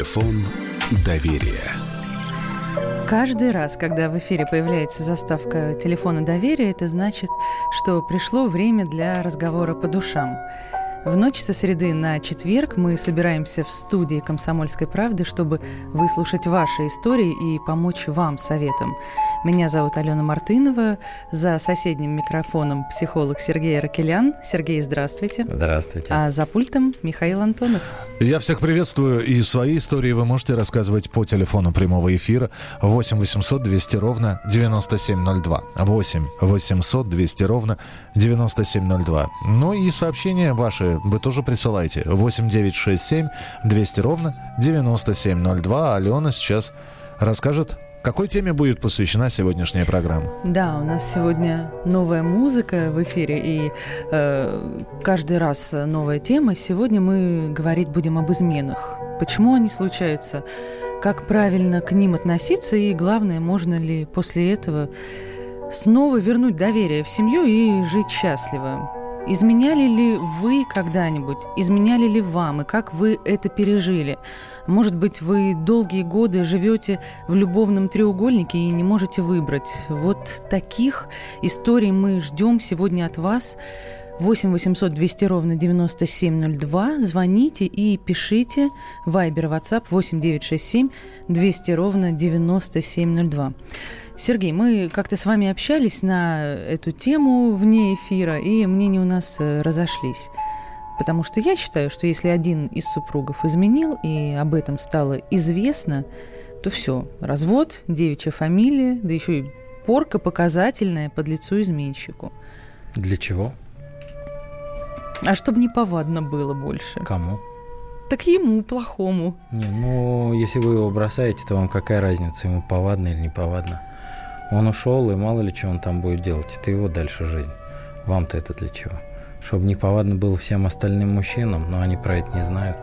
Телефон доверия. Каждый раз, когда в эфире появляется заставка телефона доверия, это значит, что пришло время для разговора по душам. В ночь со среды на четверг мы собираемся в студии «Комсомольской правды», чтобы выслушать ваши истории и помочь вам советом. Меня зовут Алена Мартынова. За соседним микрофоном психолог Сергей Ракелян. Сергей, здравствуйте. Здравствуйте. А за пультом Михаил Антонов. Я всех приветствую. И свои истории вы можете рассказывать по телефону прямого эфира 8 800 200 ровно 9702. 8 800 200 ровно 9702. Ну и сообщения ваши вы тоже присылайте. 8 9 6 7 200 ровно 9702. Алена сейчас расскажет какой теме будет посвящена сегодняшняя программа? Да, у нас сегодня новая музыка в эфире, и э, каждый раз новая тема. Сегодня мы говорить будем об изменах. Почему они случаются, как правильно к ним относиться, и главное, можно ли после этого снова вернуть доверие в семью и жить счастливо. Изменяли ли вы когда-нибудь? Изменяли ли вам? И как вы это пережили? Может быть, вы долгие годы живете в любовном треугольнике и не можете выбрать. Вот таких историй мы ждем сегодня от вас. 8 800 200 ровно 9702. Звоните и пишите. Вайбер, WhatsApp 8 967 200 ровно 9702. Сергей, мы как-то с вами общались на эту тему вне эфира, и мнения у нас э, разошлись. Потому что я считаю, что если один из супругов изменил, и об этом стало известно, то все, развод, девичья фамилия, да еще и порка показательная под лицу изменщику. Для чего? А чтобы не повадно было больше. Кому? Так ему, плохому. Не, ну, если вы его бросаете, то вам какая разница, ему повадно или не повадно? Он ушел, и мало ли что он там будет делать. Это его дальше жизнь. Вам-то это для чего? Чтобы не повадно было всем остальным мужчинам, но они про это не знают.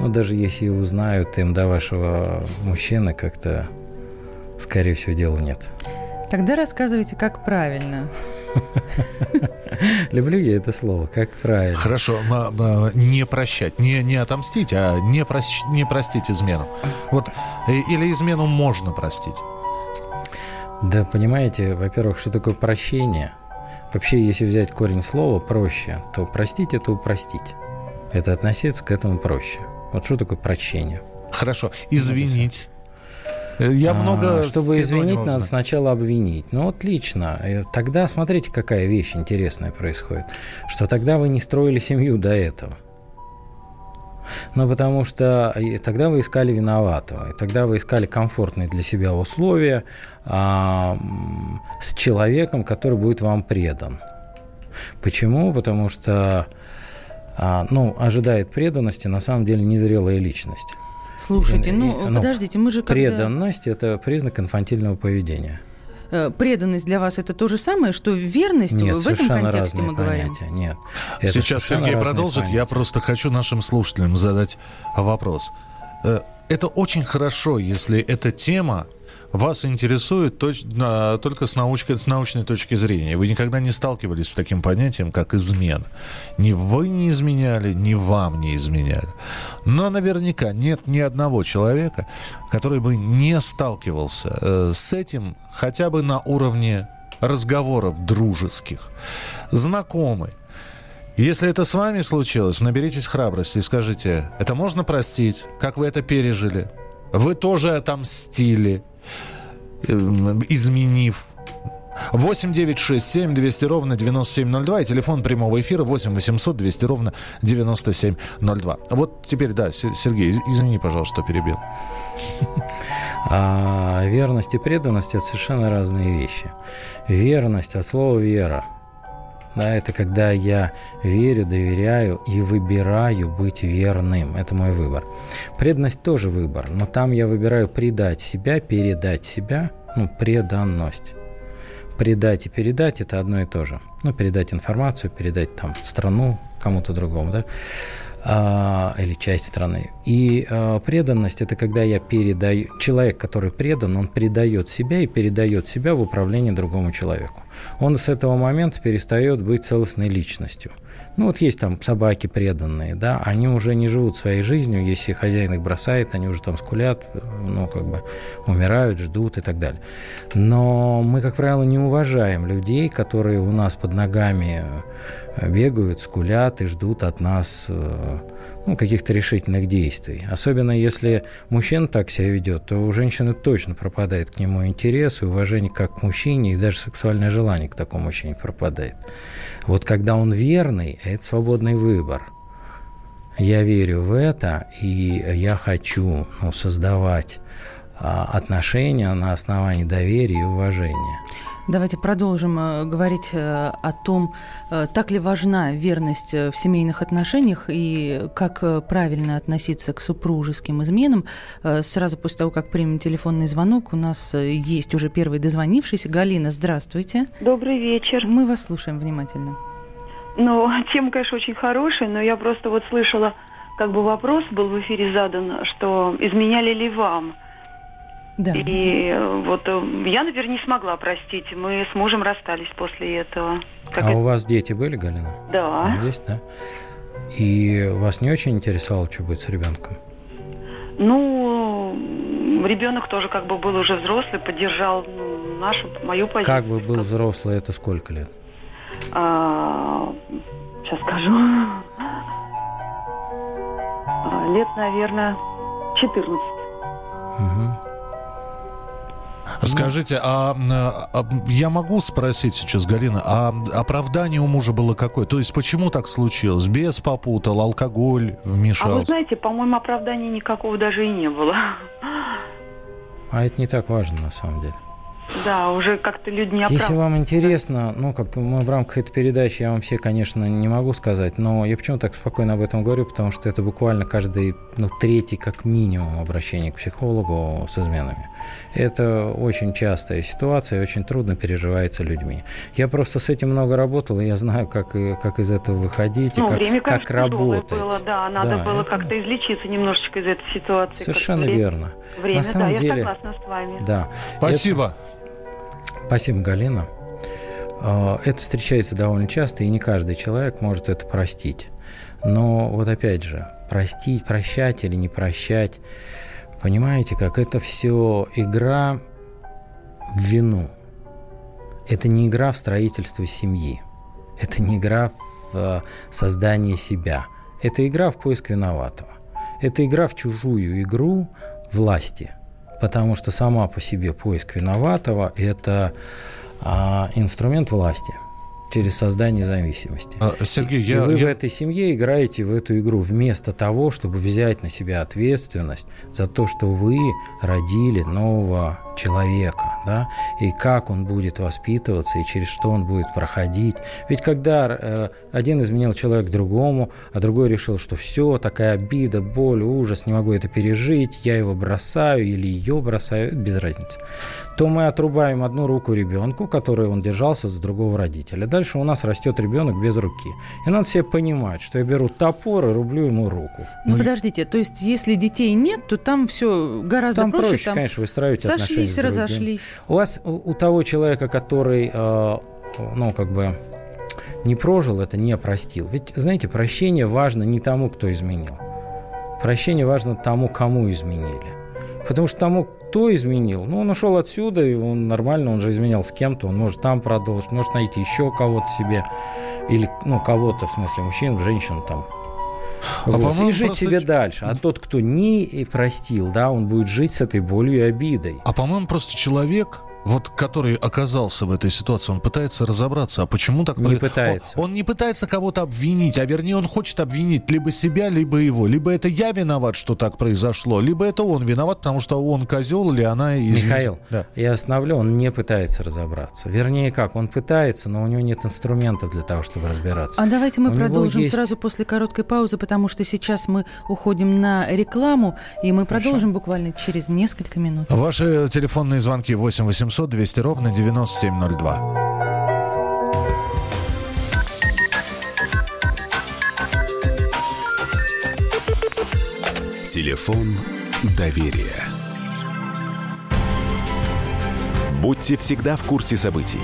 Но даже если и узнают, им до вашего мужчины как-то, скорее всего, дела нет. Тогда рассказывайте, как правильно. Люблю я это слово, как правильно. Хорошо, не прощать, не, не отомстить, а не, прощ, не простить измену. Вот, э, или измену можно простить. Да, понимаете, во-первых, что такое прощение? Вообще, если взять корень слова «проще», то простить – это упростить. Это относиться к этому проще. Вот что такое прощение? Хорошо. Извинить. Я а, много... Чтобы извинить, надо сначала обвинить. Ну, отлично. Э, тогда смотрите, какая вещь интересная происходит. Что тогда вы не строили семью до этого. Ну, потому что тогда вы искали виноватого, и тогда вы искали комфортные для себя условия а, с человеком, который будет вам предан. Почему? Потому что а, ну, ожидает преданности на самом деле незрелая личность. Слушайте, ну, ну подождите, мы же когда... Преданность – это признак инфантильного поведения. Э, преданность для вас это то же самое, что верность Нет, в этом контексте мы говорим? Понятия. Нет. Это Сейчас Сергей продолжит. Понятия. Я просто хочу нашим слушателям задать вопрос. Э, это очень хорошо, если эта тема вас интересует точ, а, только с, научкой, с научной точки зрения. Вы никогда не сталкивались с таким понятием, как измена. Ни вы не изменяли, ни вам не изменяли. Но наверняка нет ни одного человека, который бы не сталкивался э, с этим хотя бы на уровне разговоров дружеских. Знакомый. Если это с вами случилось, наберитесь храбрости и скажите, это можно простить? Как вы это пережили? Вы тоже отомстили? Эм, изменив 8 9 6 7 200 ровно 9702 и телефон прямого эфира 8 800 200 ровно 9702. Вот теперь, да, Сергей, извини, пожалуйста, что перебил. А, верность и преданность – это совершенно разные вещи. Верность от слова «вера». Да, это когда я верю, доверяю и выбираю быть верным. Это мой выбор. Преданность тоже выбор, но там я выбираю предать себя, передать себя, ну, преданность. Предать и передать – это одно и то же. Ну, передать информацию, передать там страну кому-то другому, да. А, или часть страны. И а, преданность это когда я передаю человек, который предан, он передает себя и передает себя в управление другому человеку. Он с этого момента перестает быть целостной личностью. Ну вот есть там собаки преданные, да, они уже не живут своей жизнью, если хозяин их бросает, они уже там скулят, ну как бы умирают, ждут и так далее. Но мы, как правило, не уважаем людей, которые у нас под ногами э, бегают, скулят и ждут от нас э, ну, каких-то решительных действий. Особенно если мужчина так себя ведет, то у женщины точно пропадает к нему интерес и уважение как к мужчине, и даже сексуальное желание к такому мужчине пропадает. Вот когда он верный, это свободный выбор. Я верю в это, и я хочу ну, создавать а, отношения на основании доверия и уважения. Давайте продолжим э, говорить э, о том, э, так ли важна верность в семейных отношениях и как правильно относиться к супружеским изменам. Сразу после того, как примем телефонный звонок, у нас есть уже первый дозвонившийся. Галина, здравствуйте. Добрый вечер. Мы вас слушаем внимательно. Ну, тема, конечно, очень хорошая, но я просто вот слышала, как бы вопрос был в эфире задан, что изменяли ли вам – да. И э, вот э, я, наверное, не смогла простить. Мы с мужем расстались после этого. Как а это... у вас дети были, Галина? Да. Есть, да? И вас не очень интересовало, что будет с ребенком? Ну, ребенок тоже как бы был уже взрослый, поддержал ну, нашу, мою позицию. Как бы был взрослый, это сколько лет? А, сейчас скажу. А, лет, наверное, 14. Угу. Скажите, а, а я могу спросить сейчас, Галина, а оправдание у мужа было какое? То есть почему так случилось? Бес попутал, алкоголь вмешался? А вы знаете, по-моему, оправдания никакого даже и не было. А это не так важно на самом деле. Да, уже как-то люди не Если вам интересно, ну, как мы в рамках этой передачи, я вам все, конечно, не могу сказать, но я почему так спокойно об этом говорю, потому что это буквально каждый, ну, третий, как минимум, обращение к психологу с изменами. Это очень частая ситуация, очень трудно переживается людьми. Я просто с этим много работал, и я знаю, как, как из этого выходить, ну, и как, время, как работать. Было, да, надо да, было это... как-то излечиться немножечко из этой ситуации. Совершенно верно. Время, На самом да, деле, я согласна с вами. Да. Спасибо. Это... Спасибо, Галина. А, это встречается довольно часто, и не каждый человек может это простить. Но вот опять же, простить, прощать или не прощать, понимаете, как это все игра в вину. Это не игра в строительство семьи. Это не игра в а, создание себя. Это игра в поиск виноватого. Это игра в чужую игру власти – потому что сама по себе поиск виноватого – это а, инструмент власти через создание зависимости. А, Сергей, я, и вы я... в этой семье играете в эту игру вместо того, чтобы взять на себя ответственность за то, что вы родили нового человека, да, и как он будет воспитываться, и через что он будет проходить. Ведь когда э, один изменил человек другому, а другой решил, что все, такая обида, боль, ужас, не могу это пережить, я его бросаю или ее бросаю, без разницы, то мы отрубаем одну руку ребенку, которой он держался с другого родителя. Дальше у нас растет ребенок без руки. И надо себе понимать, что я беру топор и рублю ему руку. Ну, ну подождите, то есть если детей нет, то там все гораздо там проще. проще, там конечно, выстраивать отношения сошлись, разошлись. У вас, у, у того человека, который, э, ну, как бы не прожил это, не простил. Ведь, знаете, прощение важно не тому, кто изменил. Прощение важно тому, кому изменили. Потому что тому, кто изменил, ну, он ушел отсюда, и он нормально, он же изменял с кем-то, он может там продолжить, может найти еще кого-то себе, или, ну, кого-то, в смысле, мужчин, женщин там, а вот. И жить просто... себе дальше. А тот, кто не простил, да, он будет жить с этой болью и обидой. А по-моему, просто человек вот который оказался в этой ситуации, он пытается разобраться, а почему так... Не пытается. Он, он не пытается кого-то обвинить, а вернее он хочет обвинить либо себя, либо его. Либо это я виноват, что так произошло, либо это он виноват, потому что он козел или она... Извините. Михаил, да. я остановлю, он не пытается разобраться. Вернее как, он пытается, но у него нет инструментов для того, чтобы разбираться. А давайте мы у продолжим есть... сразу после короткой паузы, потому что сейчас мы уходим на рекламу, и мы Хорошо. продолжим буквально через несколько минут. Ваши телефонные звонки 8 800 800 200 ровно 9702. Телефон доверия. Будьте всегда в курсе событий.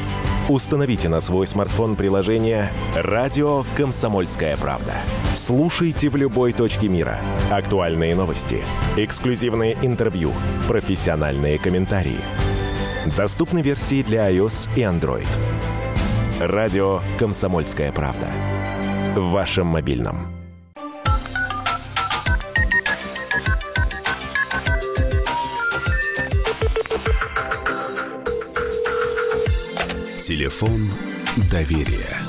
Установите на свой смартфон приложение «Радио Комсомольская правда». Слушайте в любой точке мира. Актуальные новости, эксклюзивные интервью, профессиональные комментарии. Доступны версии для iOS и Android. «Радио Комсомольская правда». В вашем мобильном. Телефон доверия.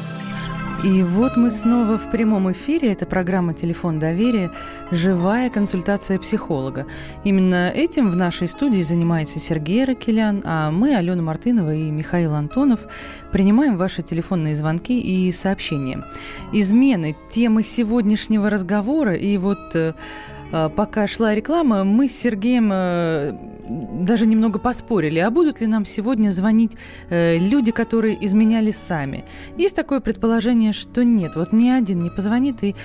И вот мы снова в прямом эфире. Это программа «Телефон доверия. Живая консультация психолога». Именно этим в нашей студии занимается Сергей Ракелян, а мы, Алена Мартынова и Михаил Антонов, принимаем ваши телефонные звонки и сообщения. Измены – темы сегодняшнего разговора. И вот э, пока шла реклама, мы с Сергеем э, даже немного поспорили, а будут ли нам сегодня звонить э, люди, которые изменяли сами. Есть такое предположение, что нет. Вот ни один не позвонит и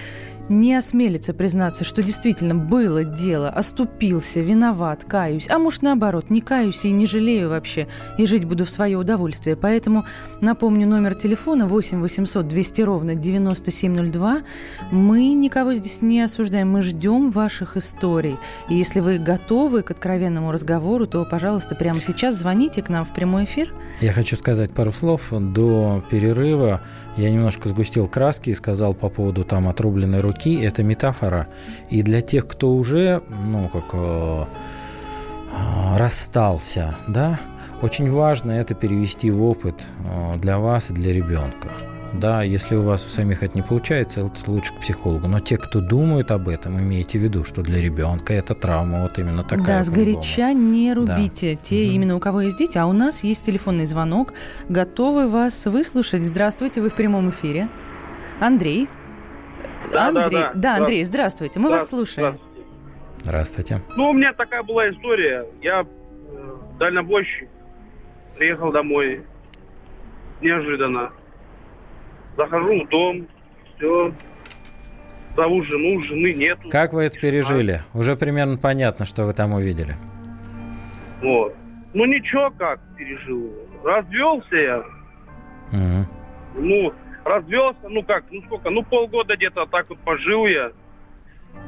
не осмелится признаться, что действительно было дело, оступился, виноват, каюсь, а может наоборот, не каюсь и не жалею вообще, и жить буду в свое удовольствие. Поэтому напомню номер телефона 8 800 200 ровно 9702. Мы никого здесь не осуждаем, мы ждем ваших историй. И если вы готовы к откровенному разговору, то, пожалуйста, прямо сейчас звоните к нам в прямой эфир. Я хочу сказать пару слов. До перерыва я немножко сгустил краски и сказал по поводу там отрубленной руки это метафора. И для тех, кто уже, ну, как э, расстался, да, очень важно это перевести в опыт э, для вас и для ребенка. Да, если у вас у самих это не получается, это лучше к психологу. Но те, кто думают об этом, имейте в виду, что для ребенка это травма вот именно такая. Да, сгоряча не рубите да. те, угу. именно у кого есть дети. А у нас есть телефонный звонок. Готовы вас выслушать. Здравствуйте, вы в прямом эфире. Андрей. Да, Андрей, да, да. да, Андрей, здравствуйте, мы вас слушаем. Здравствуйте. здравствуйте. Ну, у меня такая была история. Я э, дальнобойщик, приехал домой, неожиданно. Захожу в дом, все, зову жену, жены нету. Как вы это пережили? А? Уже примерно понятно, что вы там увидели. Вот. Ну, ничего как пережил. Развелся я. Угу. Ну, развелся, ну как, ну сколько, ну полгода где-то так вот пожил я.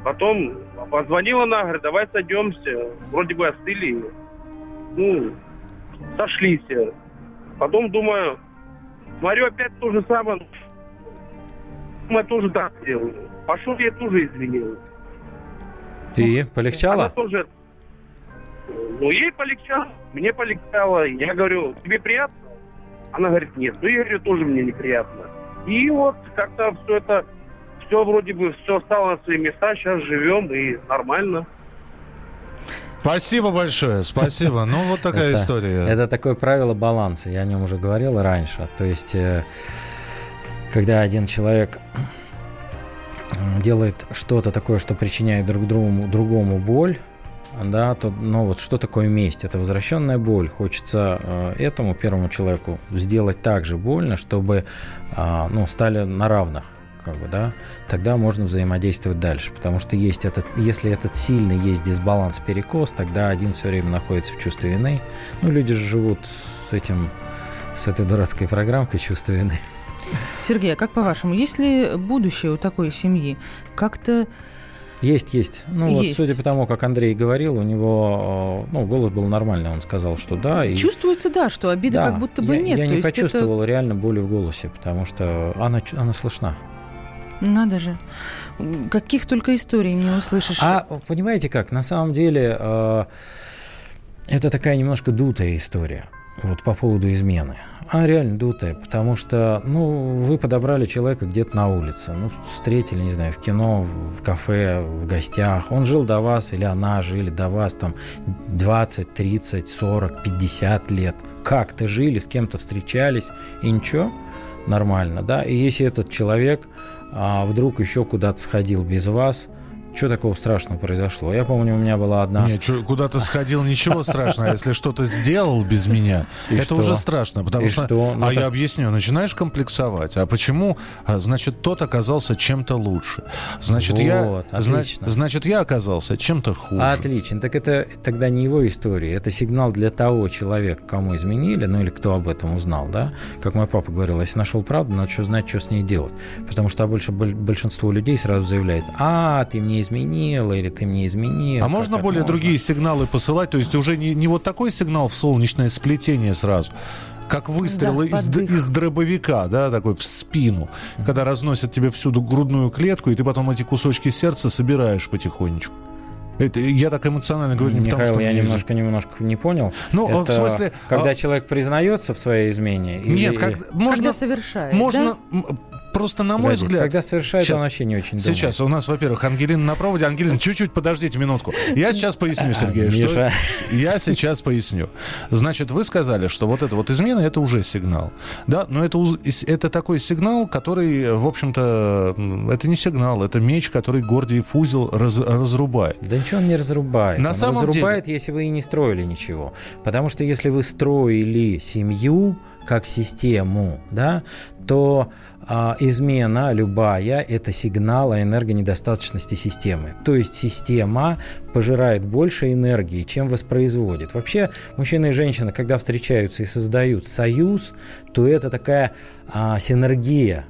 Потом позвонила она, говорит, давай сойдемся. Вроде бы остыли. Ну, сошлись. Потом думаю, смотрю, опять то же самое. Мы тоже так делаю. Пошел я тоже извинил. И полегчало? Она тоже... Ну, ей полегчало, мне полегчало. Я говорю, тебе приятно? Она говорит, нет. Ну, я говорю, тоже мне неприятно. И вот как-то все это, все вроде бы, все стало на свои места, сейчас живем и нормально. Спасибо большое, спасибо. Ну, вот такая это, история. Это такое правило баланса, я о нем уже говорил раньше. То есть, э, когда один человек делает что-то такое, что причиняет друг другому, другому боль, да, то, ну вот что такое месть? Это возвращенная боль. Хочется э, этому первому человеку сделать так же больно, чтобы, э, ну, стали на равных как бы, да, тогда можно взаимодействовать дальше. Потому что есть этот, если этот сильный есть дисбаланс, перекос, тогда один все время находится в чувстве вины. Ну, люди же живут с этим, с этой дурацкой программкой чувства вины. Сергей, а как по-вашему, есть ли будущее у такой семьи? Как-то есть, есть. Ну есть. вот, судя по тому, как Андрей говорил, у него, ну, голос был нормальный, он сказал, что да. И... Чувствуется, да, что обиды да, как будто бы я, нет. Я не почувствовал это... реально боли в голосе, потому что она, она слышна. Надо же. Каких только историй не услышишь. А понимаете как, на самом деле э, это такая немножко дутая история вот по поводу измены. А реально дутая, потому что, ну, вы подобрали человека где-то на улице, ну, встретили, не знаю, в кино, в кафе, в гостях. Он жил до вас или она жили до вас там 20, 30, 40, 50 лет. Как-то жили, с кем-то встречались, и ничего, нормально, да. И если этот человек а, вдруг еще куда-то сходил без вас, Что такого страшного произошло? Я помню, у меня была одна... Нет, куда то сходил, ничего страшного. А если что-то сделал без меня, это уже страшно. Потому что... А ну я объясню. Начинаешь комплексовать. А почему? А, значит, тот оказался чем-то лучше. Значит, я... Значит, я оказался чем-то хуже. Отлично. Так это тогда не его история. Это сигнал для того человека, кому изменили, ну или кто об этом узнал, да? Как мой папа говорил, если нашел правду, надо что знать, что с ней делать. Потому что больше большинство людей сразу заявляет, а, ты мне изменила, или ты мне изменил. А можно более можно? другие сигналы посылать? То есть уже не, не вот такой сигнал в солнечное сплетение сразу, как выстрелы да, из, из дробовика, да, такой в спину, mm-hmm. когда разносят тебе всюду грудную клетку, и ты потом эти кусочки сердца собираешь потихонечку. Это, я так эмоционально говорю, не Михаил, потому что... я немножко, немножко не понял. Ну, это в смысле... Когда а... человек признается в своей измене? Нет, или... как, можно... Когда совершает, Можно... Да? Просто на мой Погоди, взгляд... Когда совершает, сейчас, он вообще не очень думает. Сейчас у нас, во-первых, Ангелина на проводе. Ангелина, чуть-чуть подождите минутку. Я сейчас поясню, Сергей, а, что... Я сейчас поясню. Значит, вы сказали, что вот это вот измена, это уже сигнал. Да, но это, это такой сигнал, который, в общем-то, это не сигнал, это меч, который Гордиев узел раз, разрубает. Да ничего он не разрубает. На он самом разрубает, деле... если вы и не строили ничего. Потому что если вы строили семью как систему, да, то измена любая – это сигнал о энергонедостаточности системы. То есть система пожирает больше энергии, чем воспроизводит. Вообще мужчина и женщина, когда встречаются и создают союз, то это такая а, синергия –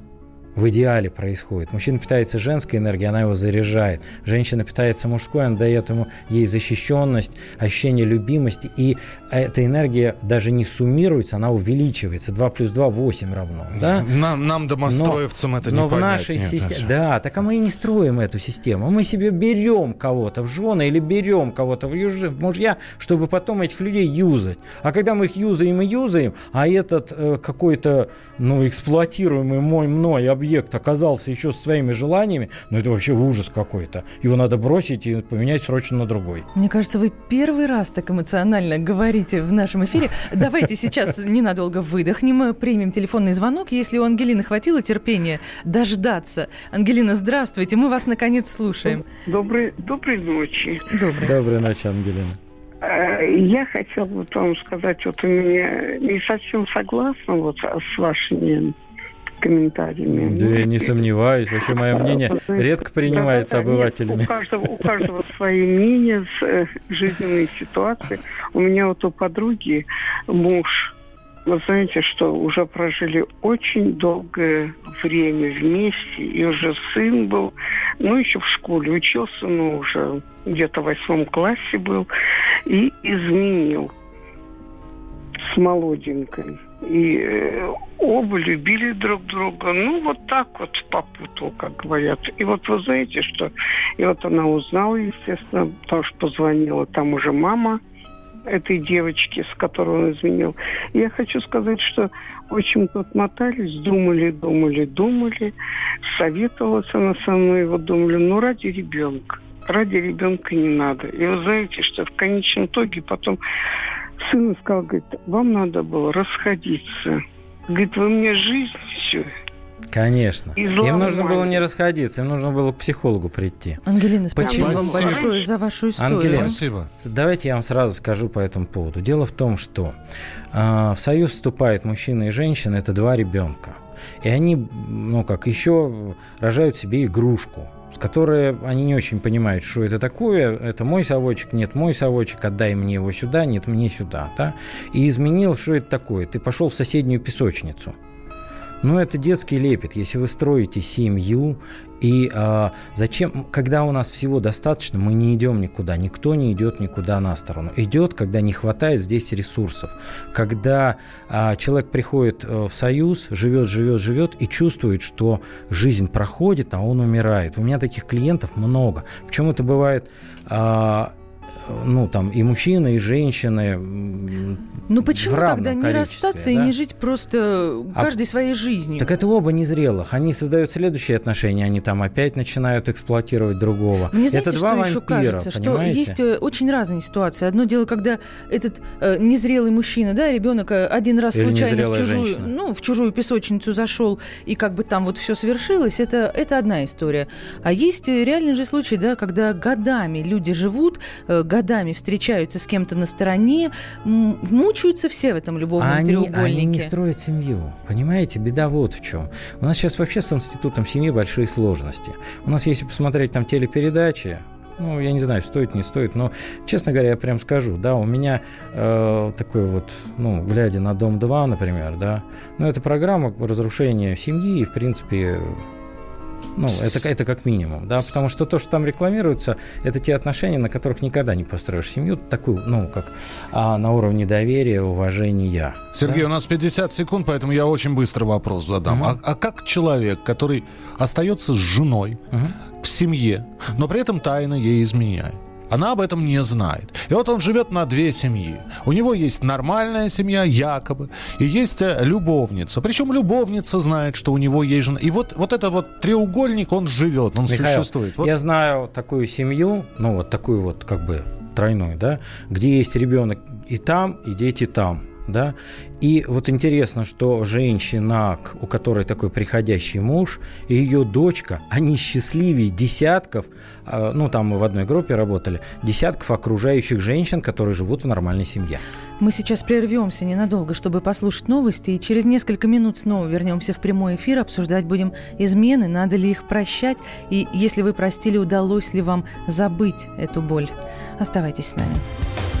в идеале происходит. Мужчина питается женской энергией, она его заряжает. Женщина питается мужской, она дает ему ей защищенность, ощущение любимости. И эта энергия даже не суммируется, она увеличивается. 2 плюс 2 – 8 равно. Да? Нам, нам домостроевцам но, это не но понять. в нашей системе... Да, так а мы и не строим эту систему. Мы себе берем кого-то в жены или берем кого-то в, юж... в мужья, чтобы потом этих людей юзать. А когда мы их юзаем и юзаем, а этот э, какой-то ну, эксплуатируемый мой мной объект оказался еще со своими желаниями, ну это вообще ужас какой-то. Его надо бросить и поменять срочно на другой. Мне кажется, вы первый раз так эмоционально говорите в нашем эфире. Давайте сейчас ненадолго выдохнем, примем телефонный звонок. Если у Ангелины хватило терпения дождаться. Ангелина, здравствуйте, мы вас наконец слушаем. Доброй, доброй ночи. Доброй. Доброй ночи, Ангелина. Э, я хотела бы вам сказать, вот у меня не совсем согласна вот с вашими комментариями. Да я не сомневаюсь. Вообще мое мнение редко принимается да, обывателями. у, каждого, у каждого свои мнения, э, жизненные ситуации. У меня вот у подруги муж вы знаете, что уже прожили очень долгое время вместе, и уже сын был, ну, еще в школе учился, но уже где-то в восьмом классе был, и изменил с молоденькой. И э, оба любили друг друга. Ну, вот так вот попутал, как говорят. И вот вы знаете, что... И вот она узнала, естественно, потому что позвонила там уже мама этой девочки, с которой он изменил. Я хочу сказать, что очень тут мотались, думали, думали, думали. Советовалась она со мной, вот думали, ну, ради ребенка. Ради ребенка не надо. И вы знаете, что в конечном итоге потом сын сказал, говорит, вам надо было расходиться. Говорит, вы мне жизнь все Конечно. Им нужно было не расходиться, им нужно было к психологу прийти. Ангелина, спасибо Почему? вам большое за вашу историю. Ангелина, спасибо. Давайте я вам сразу скажу по этому поводу. Дело в том, что э, в союз вступают мужчина и женщина, это два ребенка. И они, ну как, еще рожают себе игрушку с которой они не очень понимают, что это такое. Это мой совочек, нет, мой совочек, отдай мне его сюда, нет, мне сюда. Да? И изменил, что это такое. Ты пошел в соседнюю песочницу. Ну, это детский лепет. Если вы строите семью, и а, зачем, когда у нас всего достаточно, мы не идем никуда, никто не идет никуда на сторону. Идет, когда не хватает здесь ресурсов, когда а, человек приходит э, в союз, живет, живет, живет и чувствует, что жизнь проходит, а он умирает. У меня таких клиентов много. Причем это бывает а, ну, там, и мужчины, и женщины. Ну, почему тогда не расстаться да? и не жить просто а каждой а, своей жизнью? Так это оба незрелых. Они создают следующие отношения, они там опять начинают эксплуатировать другого. Мне знаете, это два что вампира, еще кажется? Понимаете? Что есть э, очень разные ситуации. Одно дело, когда этот э, незрелый мужчина, да, ребенок э, один раз Или случайно в чужую, ну, в чужую песочницу зашел, и как бы там вот все свершилось, это, это одна история. А есть э, реальный же случай, да, когда годами люди живут, э, годами встречаются с кем-то на стороне, мучаются все в этом любовном а они, треугольнике. Они не строят семью, понимаете? Беда вот в чем. У нас сейчас вообще с институтом семьи большие сложности. У нас, если посмотреть там телепередачи, ну, я не знаю, стоит, не стоит, но, честно говоря, я прям скажу, да, у меня э, такой вот, ну, глядя на «Дом-2», например, да, ну, это программа разрушения семьи, и, в принципе, ну, это, это как минимум, да, потому что то, что там рекламируется, это те отношения, на которых никогда не построишь семью, такую, ну, как а, на уровне доверия, уважения. Сергей, да? у нас 50 секунд, поэтому я очень быстро вопрос задам. Угу. А, а как человек, который остается с женой угу. в семье, но при этом тайно ей изменяет? Она об этом не знает. И вот он живет на две семьи. У него есть нормальная семья, якобы, и есть э, любовница. Причем любовница знает, что у него есть жена. И вот, вот это вот треугольник, он живет, он Михаил, существует. Вот. Я знаю такую семью, ну вот такую вот как бы тройную, да, где есть ребенок и там, и дети там да. И вот интересно, что женщина, у которой такой приходящий муж, и ее дочка, они счастливее десятков, а, ну там мы в одной группе работали, десятков окружающих женщин, которые живут в нормальной семье. Мы сейчас прервемся ненадолго, чтобы послушать новости, и через несколько минут снова вернемся в прямой эфир, обсуждать будем измены, надо ли их прощать, и если вы простили, удалось ли вам забыть эту боль. Оставайтесь с нами.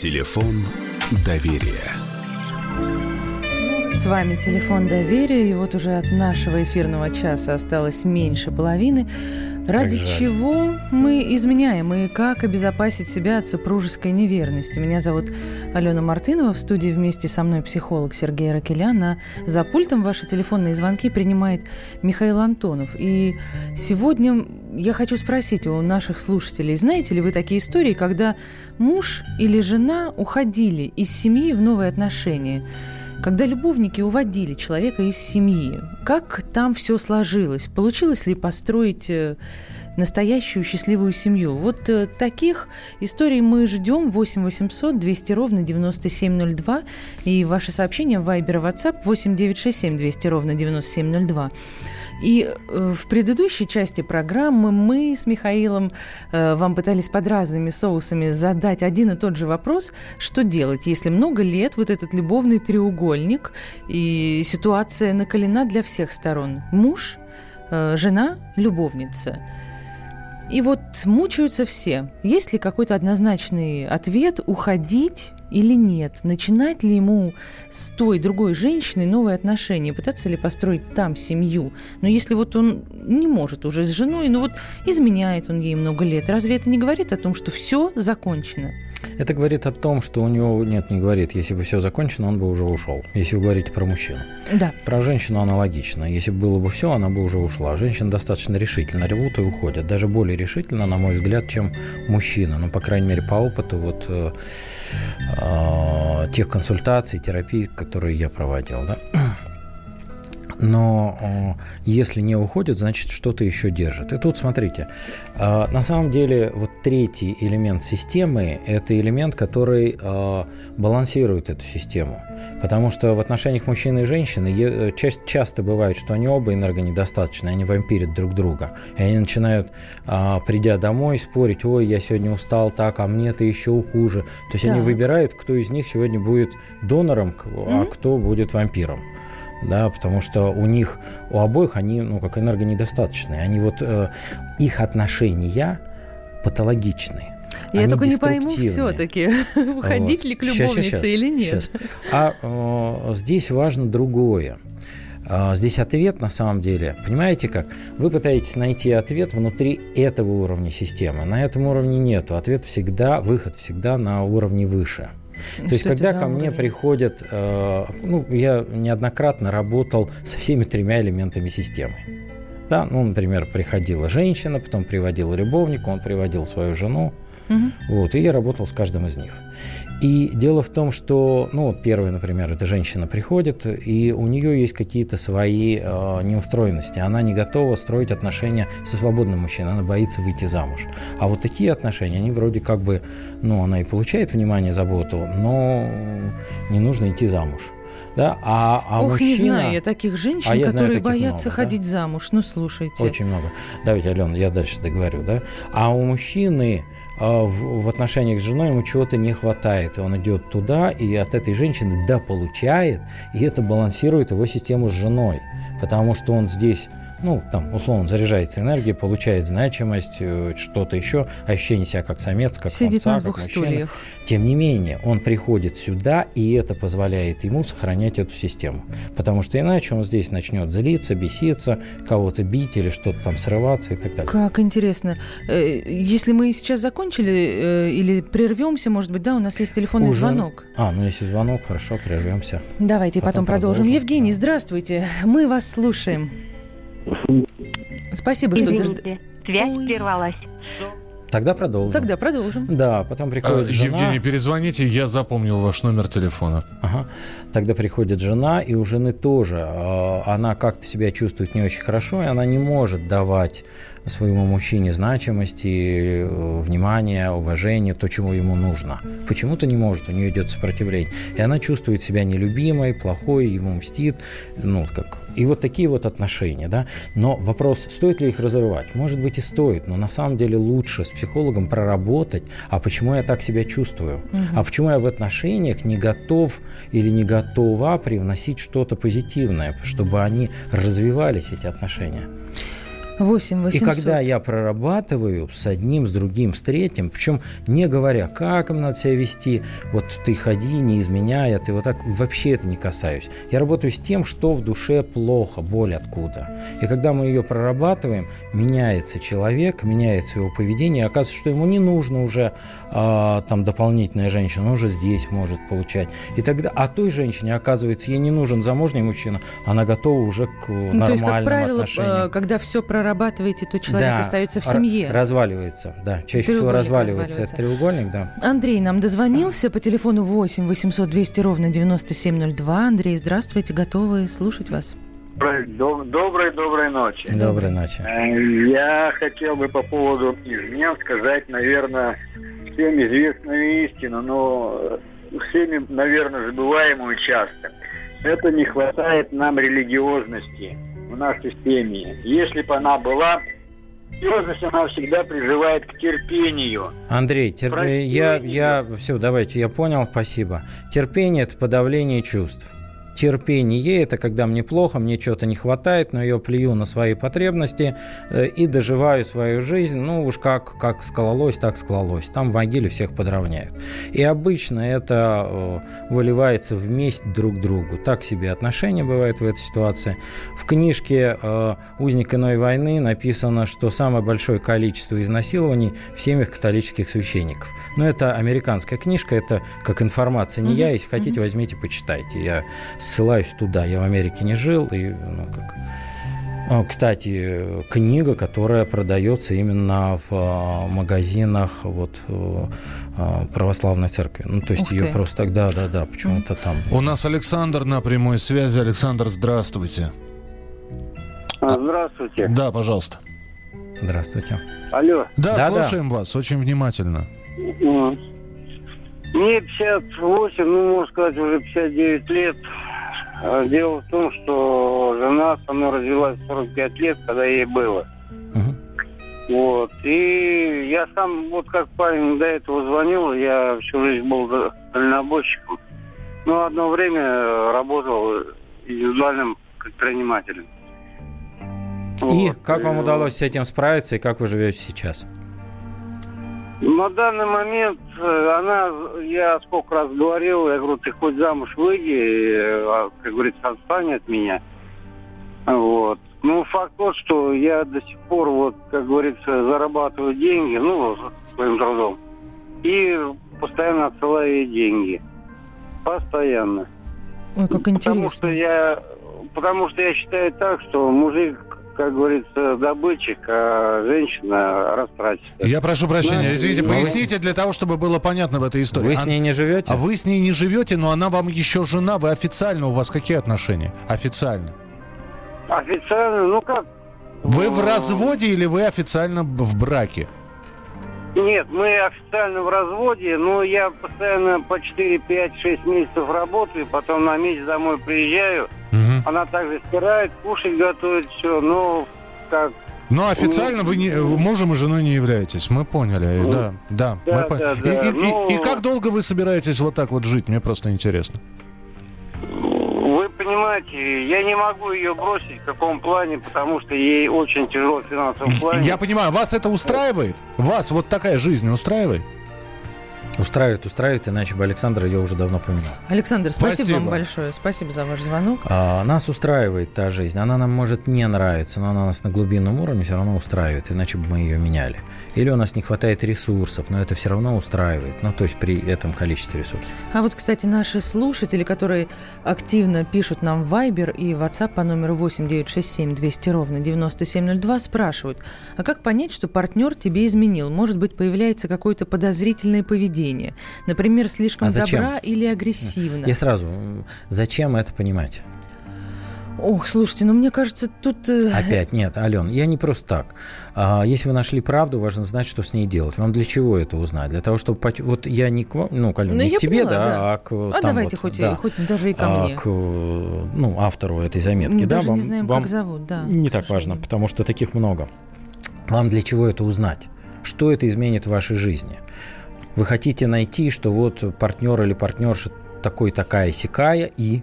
Телефон доверия. С вами телефон доверия, и вот уже от нашего эфирного часа осталось меньше половины. Ради чего мы изменяем и как обезопасить себя от супружеской неверности? Меня зовут Алена Мартынова. В студии вместе со мной психолог Сергей Ракелян. А за пультом ваши телефонные звонки принимает Михаил Антонов. И сегодня я хочу спросить у наших слушателей, знаете ли вы такие истории, когда муж или жена уходили из семьи в новые отношения? Когда любовники уводили человека из семьи, как там все сложилось? Получилось ли построить э, настоящую счастливую семью. Вот э, таких историй мы ждем 8 800 200 ровно 9702 и ваши сообщения в Viber и WhatsApp 8 967 200 ровно 9702. И э, в предыдущей части программы мы с Михаилом э, вам пытались под разными соусами задать один и тот же вопрос, что делать, если много лет вот этот любовный треугольник и ситуация накалена для всех сторон. Муж, э, жена, любовница. И вот мучаются все. Есть ли какой-то однозначный ответ уходить или нет? Начинать ли ему с той другой женщиной новые отношения? Пытаться ли построить там семью? Но если вот он не может уже с женой, ну вот изменяет он ей много лет, разве это не говорит о том, что все закончено? Это говорит о том, что у него, нет, не говорит, если бы все закончено, он бы уже ушел, если вы говорите про мужчину. Да. Про женщину аналогично. Если бы было бы все, она бы уже ушла. Женщина достаточно решительно ревут и уходят. Даже более решительно, на мой взгляд, чем мужчина. Ну, по крайней мере, по опыту вот э, тех консультаций, терапий, которые я проводил, да но если не уходит, значит что-то еще держит. И тут смотрите, а, на самом деле вот третий элемент системы – это элемент, который а, балансирует эту систему. Потому что в отношениях мужчины и женщины часто бывает, что они оба энергонедостаточны, они вампирят друг друга. И они начинают, придя домой, спорить, ой, я сегодня устал так, а мне-то еще хуже. То есть так. они выбирают, кто из них сегодня будет донором, а mm-hmm. кто будет вампиром. Да, потому что у них, у обоих они, ну, как энергонедостаточные. Они вот, э, их отношения патологичные. Я только не пойму все-таки, уходить вот. ли к любовнице сейчас, сейчас, или нет. Сейчас. А э, здесь важно другое. А, здесь ответ на самом деле, понимаете как? Вы пытаетесь найти ответ внутри этого уровня системы. На этом уровне нету. Ответ всегда, выход всегда на уровне выше. То есть, когда ко мне приходят, э, ну, я неоднократно работал со всеми тремя элементами системы. Да, ну, например, приходила женщина, потом приводил любовника, он приводил свою жену, угу. вот, и я работал с каждым из них. И дело в том, что, ну, вот первая, например, эта женщина приходит, и у нее есть какие-то свои э, неустроенности. Она не готова строить отношения со свободным мужчиной, она боится выйти замуж. А вот такие отношения, они вроде как бы, ну, она и получает внимание, заботу, но не нужно идти замуж. Да? А, а Ох, мужчина... не знаю я таких женщин, а которые таких боятся много, ходить да? замуж. Ну, слушайте. Очень много. Давайте, Алена, я дальше договорю. Да? А у мужчины в, в отношениях с женой ему чего-то не хватает, и он идет туда, и от этой женщины да получает, и это балансирует его систему с женой, потому что он здесь ну, там, условно, заряжается энергией, получает значимость, э, что-то еще, ощущение себя как самец, как Сидит самца, на двух как мужчина. стульях. Тем не менее, он приходит сюда, и это позволяет ему сохранять эту систему. Потому что иначе он здесь начнет злиться, беситься, кого-то бить или что-то там срываться и так далее. Как интересно. Э, если мы сейчас закончили э, или прервемся, может быть, да, у нас есть телефонный Уже... звонок. А, ну если звонок, хорошо, прервемся. Давайте потом, потом продолжим. продолжим. Евгений, здравствуйте. Мы вас слушаем. Спасибо, что Извините, связь Ой. прервалась. Тогда продолжим. Тогда продолжим. Да, потом приходит а, жена. Евгений, перезвоните, я запомнил ваш номер телефона. Ага. Тогда приходит жена, и у жены тоже. А, она как-то себя чувствует не очень хорошо, и она не может давать своему мужчине значимости, внимания, уважения, то, чего ему нужно. Почему-то не может, у нее идет сопротивление. И она чувствует себя нелюбимой, плохой, ему мстит. Ну, как и вот такие вот отношения, да. Но вопрос, стоит ли их разрывать? Может быть и стоит, но на самом деле лучше с психологом проработать, а почему я так себя чувствую? Угу. А почему я в отношениях не готов или не готова привносить что-то позитивное, чтобы они развивались, эти отношения? 8 800. И когда я прорабатываю с одним, с другим, с третьим, причем не говоря, как им надо себя вести, вот ты ходи, не изменяй, а ты вот так, вообще это не касаюсь. Я работаю с тем, что в душе плохо, боль откуда. И когда мы ее прорабатываем, меняется человек, меняется его поведение, оказывается, что ему не нужно уже а, там дополнительная женщина, он уже здесь может получать. И тогда, а той женщине, оказывается, ей не нужен замужний мужчина, она готова уже к ну, нормальным то есть, как правило, отношениям. Э, когда все прорабатывается, прорабатываете, то человек да, остается в семье. Разваливается, да. Чаще всего разваливается. Это треугольник, да. Андрей нам дозвонился по телефону 8 800 200 ровно 9702. Андрей, здравствуйте, готовы слушать вас. Доброй, доброй ночи. Доброй ночи. Э, я хотел бы по поводу измен сказать, наверное, всем известную истину, но всеми, наверное, забываемую часто. Это не хватает нам религиозности в нашей системе. Если бы она была, серьезность она всегда призывает к терпению. Андрей, терп... я, я, все, давайте, я понял, спасибо. Терпение – это подавление чувств терпение – это когда мне плохо, мне чего-то не хватает, но я плюю на свои потребности э, и доживаю свою жизнь, ну уж как, как скололось, так скололось. Там в могиле всех подровняют. И обычно это э, выливается в месть друг другу. Так себе отношения бывают в этой ситуации. В книжке э, «Узник иной войны» написано, что самое большое количество изнасилований в семьях католических священников. Но это американская книжка, это как информация не mm-hmm. я. Если хотите, mm-hmm. возьмите, почитайте. Я ссылаюсь туда. Я в Америке не жил, и, ну, как... А, кстати, книга, которая продается именно в а, магазинах вот, э, а, православной церкви. Ну, то есть Ух ее ты. просто так, да, да, да, почему-то там. У нас Александр на прямой связи. Александр, здравствуйте. Здравствуйте. Да, пожалуйста. Здравствуйте. Алло. Да, да слушаем да. вас очень внимательно. Мне 58, ну, можно сказать, уже 59 лет. А дело в том, что жена со мной развелась 45 лет, когда ей было. Uh-huh. Вот. И я сам, вот как парень до этого звонил, я всю жизнь был дальнобойщиком. Но одно время работал индивидуальным предпринимателем. И вот. как вам удалось с этим справиться, и как вы живете сейчас? На данный момент э, она, я сколько раз говорил, я говорю, ты хоть замуж выйди, а, как говорится, отстань от меня. Вот. Ну, факт тот, что я до сих пор, вот, как говорится, зарабатываю деньги, ну, своим трудом. И постоянно отсылаю ей деньги. Постоянно. Ой, как интересно. Потому что я, потому что я считаю так, что мужик как говорится, добытчик, а женщина растратчик. Я прошу прощения, извините, поясните для того, чтобы было понятно в этой истории. Вы с ней не живете? А вы с ней не живете, но она вам еще жена, вы официально, у вас какие отношения? Официально. Официально, ну как? Вы в разводе или вы официально в браке? Нет, мы официально в разводе, но я постоянно по 4, 5, 6 месяцев работаю, потом на месяц домой приезжаю. Угу. Она также стирает, кушать готовит, все, но как... Но официально вы не, мужем и женой не являетесь, мы поняли, ну, да, да. да, мы да, пон... да. И, и, ну... и, и как долго вы собираетесь вот так вот жить, мне просто интересно. Вы понимаете, я не могу ее бросить в каком плане, потому что ей очень тяжело в финансовом плане. Я понимаю, вас это устраивает? Вас вот такая жизнь устраивает? Устраивает, устраивает, иначе бы Александр ее уже давно поменял. Александр, спасибо, спасибо. вам большое. Спасибо за ваш звонок. А, нас устраивает та жизнь. Она нам может не нравиться, но она нас на глубинном уровне все равно устраивает, иначе бы мы ее меняли. Или у нас не хватает ресурсов, но это все равно устраивает. Ну, то есть при этом количестве ресурсов. А вот, кстати, наши слушатели, которые активно пишут нам в Viber и WhatsApp по номеру 8967 200 ровно 9702, спрашивают, а как понять, что партнер тебе изменил? Может быть, появляется какое-то подозрительное поведение? Поведение. Например, слишком а добра или агрессивно. Я сразу, зачем это понимать? Ох, слушайте, ну мне кажется, тут... Э, Опять нет, Ален, я не просто так. А, если вы нашли правду, важно знать, что с ней делать. Вам для чего это узнать? Для того, чтобы... Вот я не к вам, ну, Ален, ну, не к тебе, поняла, да, да, а к... А там давайте вот, хоть, да, хоть даже и ко а, мне. К, ну, автору этой заметки, Мы да? Даже вам, не знаем, вам как зовут, да. Не так важно, потому что таких много. Вам для чего это узнать? Что это изменит в вашей жизни? Вы хотите найти, что вот партнер или партнерша такой такая сякая и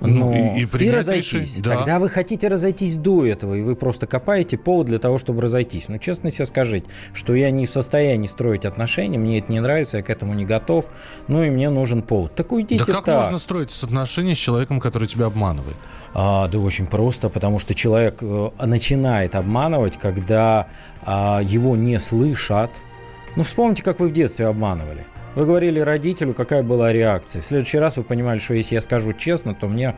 ну, ну, и, и, и разойтись. Да. Тогда вы хотите разойтись до этого, и вы просто копаете повод для того, чтобы разойтись. Ну, честно себе скажите, что я не в состоянии строить отношения, мне это не нравится, я к этому не готов, ну и мне нужен повод. Так уйдите Да как так. можно строить отношения с человеком, который тебя обманывает? А, да очень просто, потому что человек э, начинает обманывать, когда а, его не слышат, ну, вспомните, как вы в детстве обманывали. Вы говорили родителю, какая была реакция. В следующий раз вы понимали, что если я скажу честно, то мне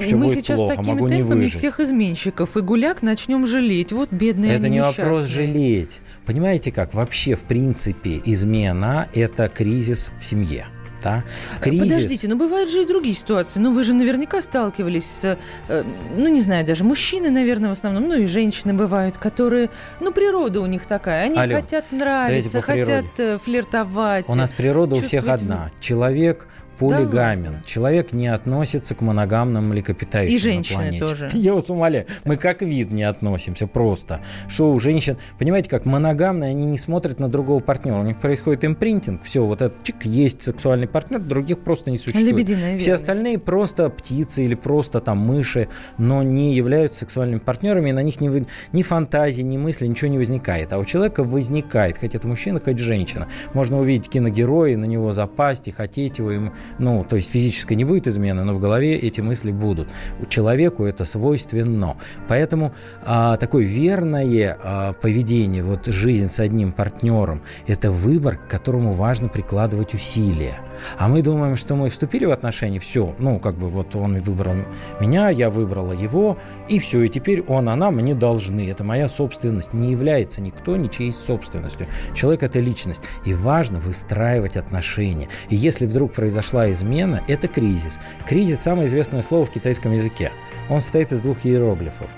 все Мы будет сейчас плохо, такими могу темпами не выжить. всех изменщиков и гуляк начнем жалеть. Вот бедные Это они не несчастные. вопрос жалеть. Понимаете как? Вообще, в принципе, измена – это кризис в семье да? Кризис. Подождите, но бывают же и другие ситуации. Ну, вы же наверняка сталкивались с, э, ну, не знаю, даже мужчины, наверное, в основном, ну, и женщины бывают, которые, ну, природа у них такая. Они Алло, хотят нравиться, хотят э, флиртовать. У нас природа у всех одна. Человек полигамен. Да Человек не относится к моногамным млекопитающим И женщины тоже. Я вас умоляю. Мы как вид не относимся просто. Что у женщин... Понимаете, как моногамные, они не смотрят на другого партнера. У них происходит импринтинг. Все, вот этот чик, есть сексуальный партнер, других просто не существует. Лебединая Все остальные просто птицы или просто там мыши, но не являются сексуальными партнерами, и на них ни, ни фантазии, ни мысли, ничего не возникает. А у человека возникает, хоть это мужчина, хоть женщина. Можно увидеть киногероя, на него запасть и хотеть его, ему ну, то есть физической не будет измены, но в голове эти мысли будут. Человеку это свойственно. Поэтому а, такое верное а, поведение, вот жизнь с одним партнером, это выбор, к которому важно прикладывать усилия. А мы думаем, что мы вступили в отношения, все, ну, как бы вот он выбрал меня, я выбрала его, и все, и теперь он, она мне должны. Это моя собственность. Не является никто ничьей собственностью. Человек – это личность. И важно выстраивать отношения. И если вдруг произошла измена, это кризис. Кризис – самое известное слово в китайском языке. Он состоит из двух иероглифов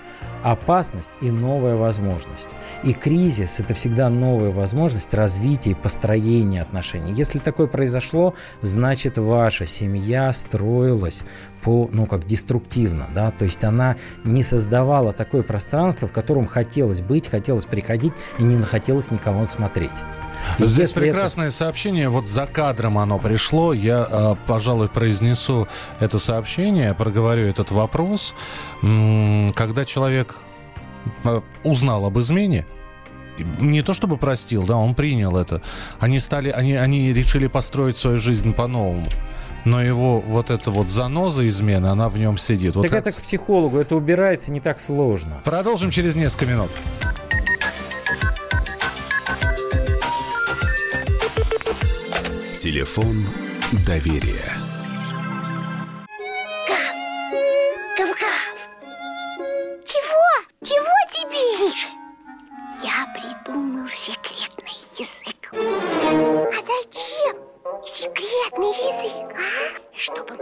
опасность и новая возможность. И кризис – это всегда новая возможность развития и построения отношений. Если такое произошло, значит, ваша семья строилась по, ну, как деструктивно, да, то есть она не создавала такое пространство, в котором хотелось быть, хотелось приходить и не хотелось никого смотреть. И Здесь прекрасное это... сообщение, вот за кадром оно пришло, я, а, пожалуй, произнесу это сообщение, проговорю этот вопрос. Когда человек а, узнал об измене, не то чтобы простил, да, он принял это. Они стали, они, они решили построить свою жизнь по-новому но его вот эта вот заноза измены, она в нем сидит. Так вот это к психологу, это убирается не так сложно. Продолжим через несколько минут. Телефон доверия. Гав! Гав-гав! Чего? Чего тебе? Тише! Я придумал секретный язык. А зачем секретный язык,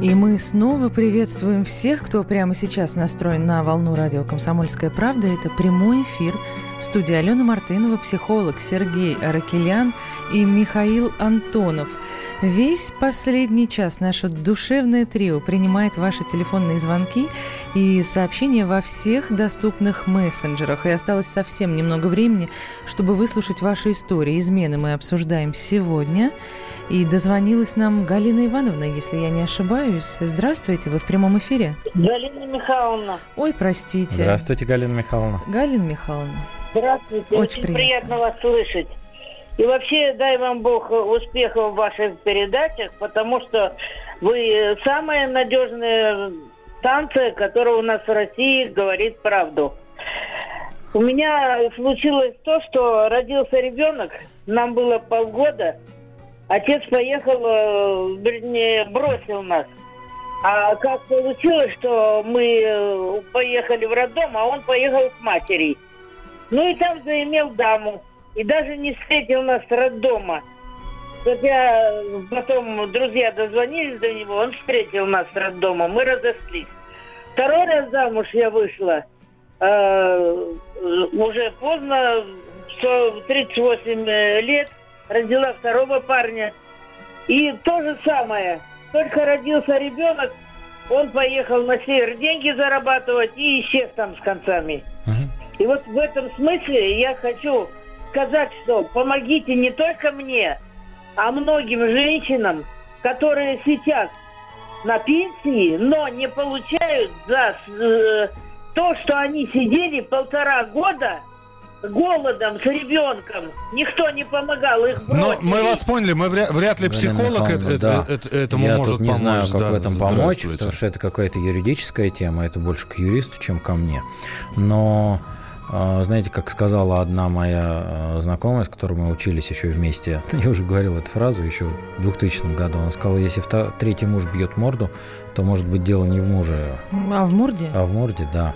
И мы снова приветствуем всех, кто прямо сейчас настроен на волну радио «Комсомольская правда». Это прямой эфир. В студии Алена Мартынова, психолог Сергей Аракелян и Михаил Антонов. Весь последний час наше душевное трио принимает ваши телефонные звонки и сообщения во всех доступных мессенджерах. И осталось совсем немного времени, чтобы выслушать ваши истории. Измены мы обсуждаем сегодня. И дозвонилась нам Галина Ивановна, если я не ошибаюсь. Здравствуйте, вы в прямом эфире. Галина Михайловна. Ой, простите. Здравствуйте, Галина Михайловна. Галина Михайловна. Здравствуйте, очень, очень приятно. приятно вас слышать. И вообще, дай вам Бог успехов в ваших передачах, потому что вы самая надежная станция, которая у нас в России говорит правду. У меня случилось то, что родился ребенок, нам было полгода – Отец поехал, э, вернее, бросил нас. А как получилось, что мы э, поехали в роддом, а он поехал к матери. Ну и там заимел даму. И даже не встретил нас роддома. Хотя потом друзья дозвонились до него, он встретил нас роддома, мы разошлись. Второй раз замуж я вышла. Э, уже поздно, 38 лет – родила второго парня. И то же самое. Только родился ребенок, он поехал на север деньги зарабатывать и исчез там с концами. И вот в этом смысле я хочу сказать, что помогите не только мне, а многим женщинам, которые сейчас на пенсии, но не получают за э, то, что они сидели полтора года голодом с ребенком. Никто не помогал, их бросили. Но мы вас поняли, мы вряд, вряд ли психолог это, э, да. это, этому Я может тут не помочь. знаю, как да, в этом помочь, потому что это какая-то юридическая тема, это больше к юристу, чем ко мне. Но знаете, как сказала одна моя а, знакомая, с которой мы учились еще вместе, я уже говорил эту фразу еще в 2000 году, она сказала, если третий муж бьет морду, то может быть дело не в муже. А в морде? А в морде, да.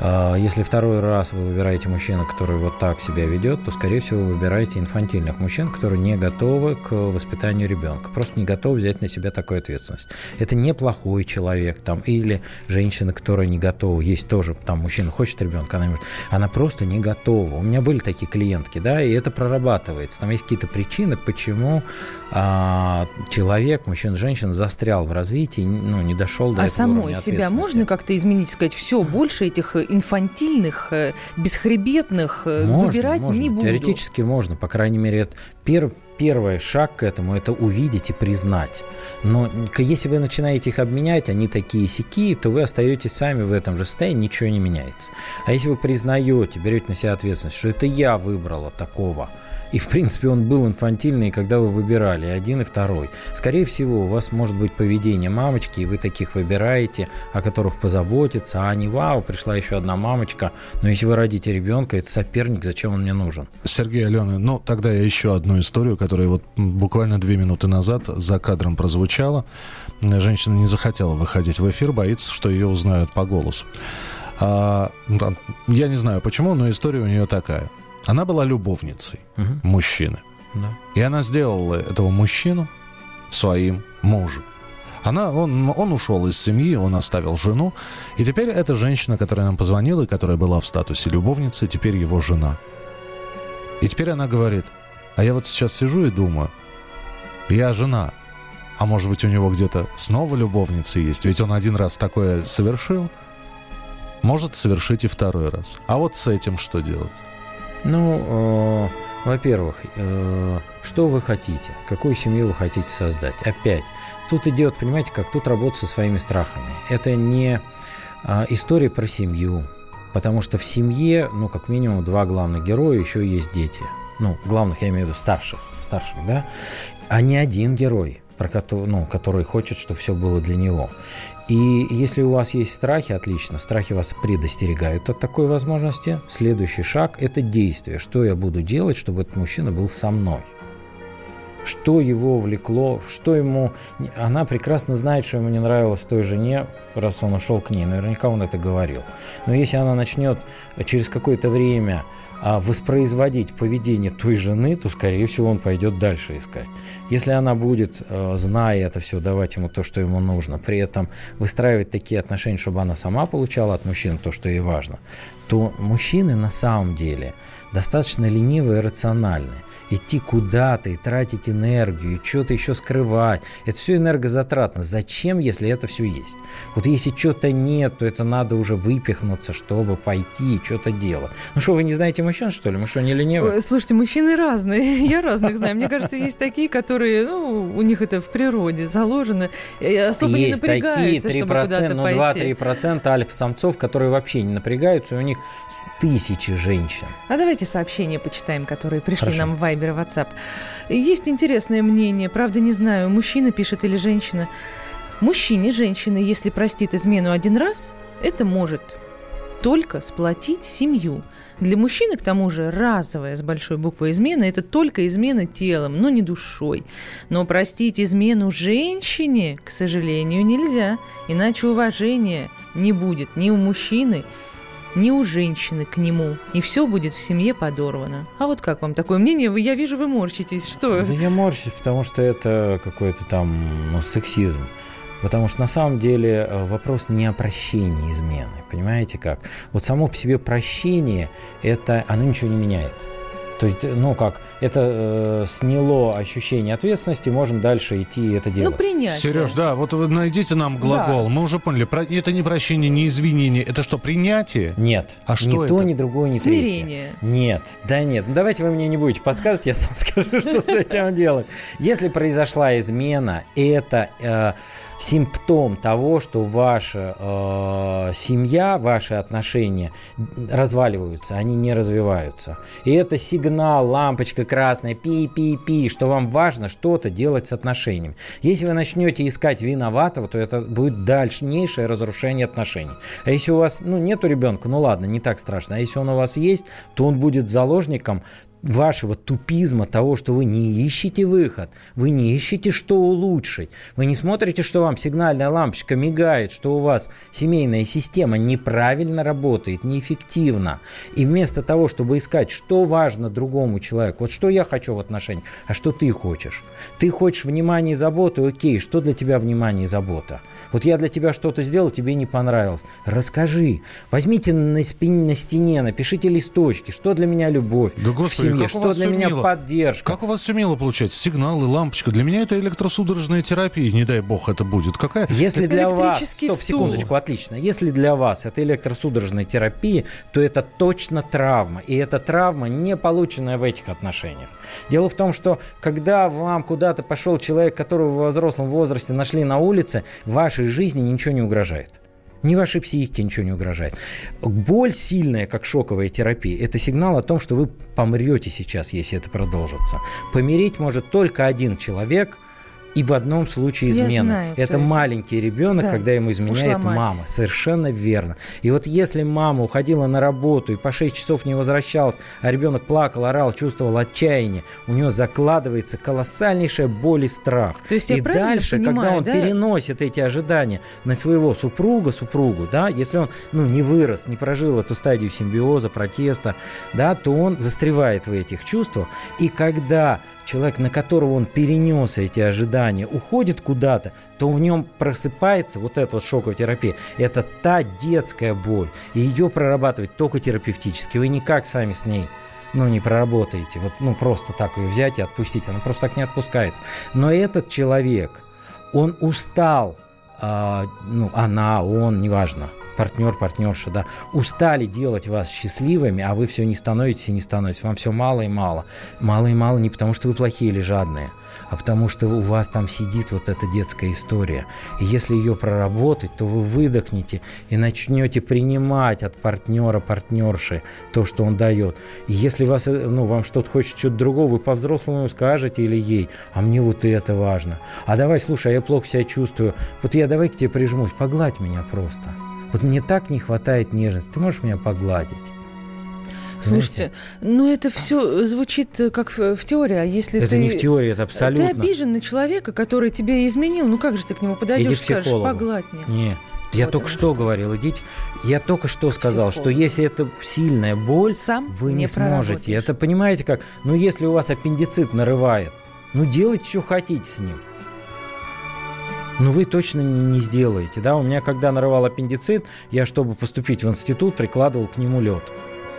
А, если второй раз вы выбираете мужчину, который вот так себя ведет, то, скорее всего, вы выбираете инфантильных мужчин, которые не готовы к воспитанию ребенка, просто не готовы взять на себя такую ответственность. Это не плохой человек там, или женщина, которая не готова. Есть тоже там мужчина хочет ребенка, она, может, она просто не готова. У меня были такие клиентки, да, и это прорабатывается. Там есть какие-то причины, почему а, человек, мужчина, женщина застрял в развитии, ну, не дошел до А самой себя можно как-то изменить, сказать, все, больше этих э, инфантильных, э, бесхребетных э, можно, выбирать можно. не буду? Теоретически можно, по крайней мере, это пер, первый шаг к этому – это увидеть и признать. Но если вы начинаете их обменять, они такие сики, то вы остаетесь сами в этом же состоянии, ничего не меняется. А если вы признаете, берете на себя ответственность, что это я выбрала такого, И, в принципе, он был инфантильный, когда вы выбирали один и второй. Скорее всего, у вас может быть поведение мамочки, и вы таких выбираете, о которых позаботиться, а не вау, пришла еще одна мамочка. Но если вы родите ребенка, это соперник, зачем он мне нужен? Сергей Алена, ну тогда я еще одну историю, которая вот буквально две минуты назад за кадром прозвучала. Женщина не захотела выходить в эфир, боится, что ее узнают по голосу. А, я не знаю почему, но история у нее такая. Она была любовницей угу. мужчины. Да. И она сделала этого мужчину своим мужем. Она, он, он ушел из семьи, он оставил жену. И теперь эта женщина, которая нам позвонила и которая была в статусе любовницы, теперь его жена. И теперь она говорит, а я вот сейчас сижу и думаю, я жена, а может быть у него где-то снова любовница есть, ведь он один раз такое совершил, может совершить и второй раз. А вот с этим что делать? Ну, э, во-первых, э, что вы хотите? Какую семью вы хотите создать? Опять, тут идет, понимаете, как тут работать со своими страхами. Это не э, история про семью, потому что в семье, ну, как минимум, два главных героя, еще есть дети. Ну, главных, я имею в виду старших, старших, да? А не один герой, про который, ну, который хочет, чтобы все было для него. И если у вас есть страхи, отлично, страхи вас предостерегают от такой возможности. Следующий шаг – это действие. Что я буду делать, чтобы этот мужчина был со мной? Что его влекло, что ему... Она прекрасно знает, что ему не нравилось в той жене, раз он ушел к ней. Наверняка он это говорил. Но если она начнет через какое-то время воспроизводить поведение той жены, то, скорее всего, он пойдет дальше искать. Если она будет, э, зная это все, давать ему то, что ему нужно, при этом выстраивать такие отношения, чтобы она сама получала от мужчин то, что ей важно, то мужчины на самом деле достаточно ленивые и рациональные идти куда-то и тратить энергию, и что-то еще скрывать. Это все энергозатратно. Зачем, если это все есть? Вот если что-то нет, то это надо уже выпихнуться, чтобы пойти и что-то делать. Ну что, вы не знаете мужчин, что ли? Мы что, не ленивые? Слушайте, мужчины разные. Я разных знаю. Мне кажется, есть такие, которые, ну, у них это в природе заложено. Особо есть не напрягаются, такие 3%, чтобы ну, 2-3% альфа-самцов, которые вообще не напрягаются, и у них тысячи женщин. А давайте сообщения почитаем, которые пришли Хорошо. нам в Viber и WhatsApp. Есть интересное мнение, правда не знаю, мужчина пишет или женщина. Мужчине, женщина, если простит измену один раз, это может только сплотить семью. Для мужчины, к тому же, разовая с большой буквы измена – это только измена телом, но не душой. Но простить измену женщине, к сожалению, нельзя, иначе уважения не будет ни у мужчины, ни у женщины к нему, и все будет в семье подорвано. А вот как вам такое мнение? Вы, я вижу, вы морщитесь. Что? Да я морщусь, потому что это какой-то там ну, сексизм. Потому что на самом деле э, вопрос не о прощении измены. Понимаете как? Вот само по себе прощение, это, оно ничего не меняет. То есть, ну как, это э, сняло ощущение ответственности, можем дальше идти и это ну, делать. Ну, принять. Сереж, да, вот вы найдите нам глагол. Да. Мы уже поняли, это не прощение, не извинение, это что, принятие? Нет. А что ни это? то, ни другое, ни Смирение. третье. Нет, да нет. Ну давайте вы мне не будете подсказывать, я сам скажу, что с этим делать. Если произошла измена, это э, симптом того, что ваша э, семья, ваши отношения разваливаются, они не развиваются. И это сигнал, лампочка красная, пи-пи-пи, что вам важно что-то делать с отношениями. Если вы начнете искать виноватого, то это будет дальнейшее разрушение отношений. А если у вас ну, нету ребенка, ну ладно, не так страшно. А если он у вас есть, то он будет заложником вашего тупизма, того, что вы не ищете выход, вы не ищете, что улучшить, вы не смотрите, что вам сигнальная лампочка мигает, что у вас семейная система неправильно работает, неэффективно. И вместо того, чтобы искать, что важно другому человеку, вот что я хочу в отношениях, а что ты хочешь. Ты хочешь внимания и заботы, окей, что для тебя внимание и забота? Вот я для тебя что-то сделал, тебе не понравилось. Расскажи. Возьмите на, спине, на стене, напишите листочки, что для меня любовь. Да, господи, семье, что для меня мило? поддержка. Как у вас все мило получается? Сигналы, лампочка. Для меня это электросудорожная терапия, не дай бог это будет. Какая? Если для вас... Стоп, секундочку, отлично. Если для вас это электросудорожная терапия, то это точно травма. И эта травма не полученная в этих отношениях. Дело в том, что когда вам куда-то пошел человек, которого в взрослом возрасте нашли на улице, вашей жизни ничего не угрожает. Ни вашей психике ничего не угрожает. Боль сильная, как шоковая терапия, это сигнал о том, что вы помрете сейчас, если это продолжится. Помереть может только один человек – и в одном случае измена. Знаю, это, это маленький ребенок, да. когда ему изменяет мама. Совершенно верно. И вот если мама уходила на работу и по 6 часов не возвращалась, а ребенок плакал, орал, чувствовал отчаяние, у него закладывается колоссальнейшая боль и страх. То есть и дальше, понимаю, когда он да? переносит эти ожидания на своего супруга, супругу, да, если он ну, не вырос, не прожил эту стадию симбиоза, протеста, да, то он застревает в этих чувствах. И когда человек, на которого он перенес эти ожидания, уходит куда-то, то в нем просыпается вот эта вот шоковая терапия. Это та детская боль. И ее прорабатывать только терапевтически. Вы никак сами с ней ну, не проработаете. Вот, ну, просто так ее взять и отпустить. Она просто так не отпускается. Но этот человек, он устал, а, ну, она, он, неважно – партнер, партнерша, да, устали делать вас счастливыми, а вы все не становитесь и не становитесь. Вам все мало и мало. Мало и мало не потому, что вы плохие или жадные, а потому что у вас там сидит вот эта детская история. И если ее проработать, то вы выдохнете и начнете принимать от партнера, партнерши то, что он дает. И если вас, ну, вам что-то хочет что-то другого, вы по-взрослому скажете или ей, а мне вот это важно. А давай, слушай, а я плохо себя чувствую. Вот я давай к тебе прижмусь, погладь меня просто. Вот мне так не хватает нежности. Ты можешь меня погладить? Слушайте, Знаете? ну это все звучит э, как в, в теории, а если это ты... не в теории, это абсолютно... Ты обижен на человека, который тебе изменил, ну как же ты к нему подойдешь и скажешь, погладь меня? Нет. Я вот только что, что говорил, идите. Я только что сказал, Психолог. что если это сильная боль, Сам вы не, не сможете. Это понимаете как? Ну, если у вас аппендицит нарывает, ну делайте, что хотите с ним. Ну, вы точно не сделаете, да? У меня, когда нарывал аппендицит, я, чтобы поступить в институт, прикладывал к нему лед.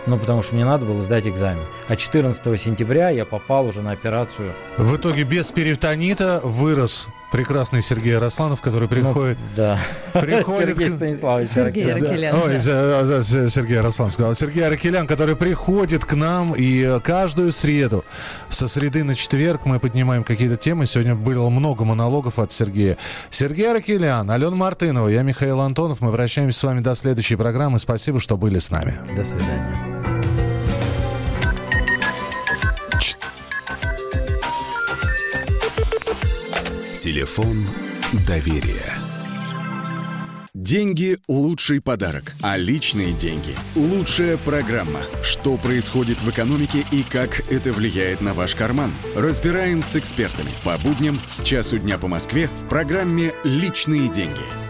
Ну, потому что мне надо было сдать экзамен. А 14 сентября я попал уже на операцию. В итоге без перитонита вырос прекрасный Сергей Яросланов, который ну, приходит... Ну, да. Приходит Сергей Станиславович Сергей Аракелян. Да. Ой, да. Сергей Яросланов сказал. Сергей Аракелян, который приходит к нам и каждую среду, со среды на четверг мы поднимаем какие-то темы. Сегодня было много монологов от Сергея. Сергей Аракелян, Алена Мартынова, я Михаил Антонов. Мы прощаемся с вами до следующей программы. Спасибо, что были с нами. До свидания. Телефон доверия. Деньги – лучший подарок, а личные деньги – лучшая программа. Что происходит в экономике и как это влияет на ваш карман? Разбираем с экспертами по будням с часу дня по Москве в программе «Личные деньги».